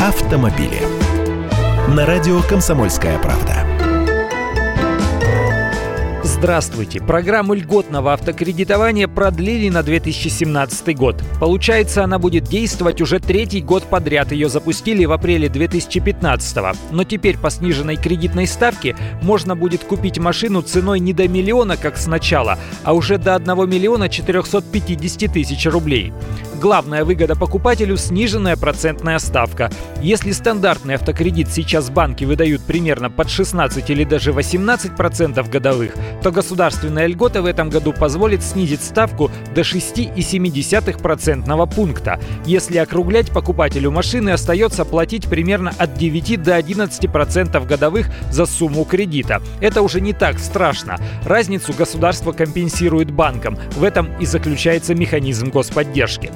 автомобили. На радио «Комсомольская правда». Здравствуйте! Программу льготного автокредитования продлили на 2017 год. Получается, она будет действовать уже третий год подряд. Ее запустили в апреле 2015 Но теперь по сниженной кредитной ставке можно будет купить машину ценой не до миллиона, как сначала, а уже до 1 миллиона 450 тысяч рублей. Главная выгода покупателю – сниженная процентная ставка. Если стандартный автокредит сейчас банки выдают примерно под 16 или даже 18% годовых, то государственная льгота в этом году позволит снизить ставку до 6,7% пункта. Если округлять, покупателю машины остается платить примерно от 9 до 11% годовых за сумму кредита. Это уже не так страшно. Разницу государство компенсирует банкам. В этом и заключается механизм господдержки.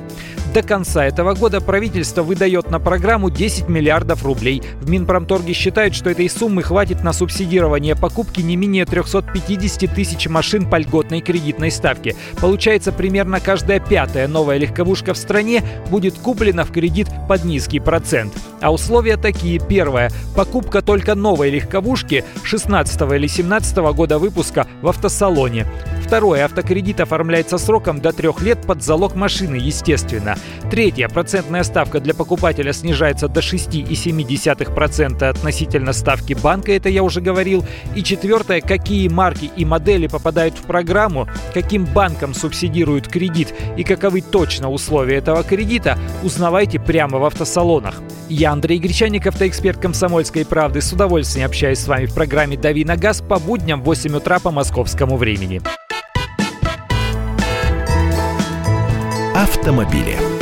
До конца этого года правительство выдает на программу 10 миллиардов рублей. В Минпромторге считают, что этой суммы хватит на субсидирование покупки не менее 350 тысяч машин по льготной кредитной ставке. Получается, примерно каждая пятая новая легковушка в стране будет куплена в кредит под низкий процент. А условия такие. Первое. Покупка только новой легковушки 16 или 17 года выпуска в автосалоне. Второе. Автокредит оформляется сроком до трех лет под залог машины, естественно. Третье. Процентная ставка для покупателя снижается до 6,7% относительно ставки банка, это я уже говорил. И четвертое. Какие марки и модели попадают в программу, каким банком субсидируют кредит и каковы точно условия этого кредита, узнавайте прямо в автосалонах. Я Андрей Гречаник, автоэксперт «Комсомольской правды». С удовольствием общаюсь с вами в программе «Дави на газ» по будням в 8 утра по московскому времени. Автомобили.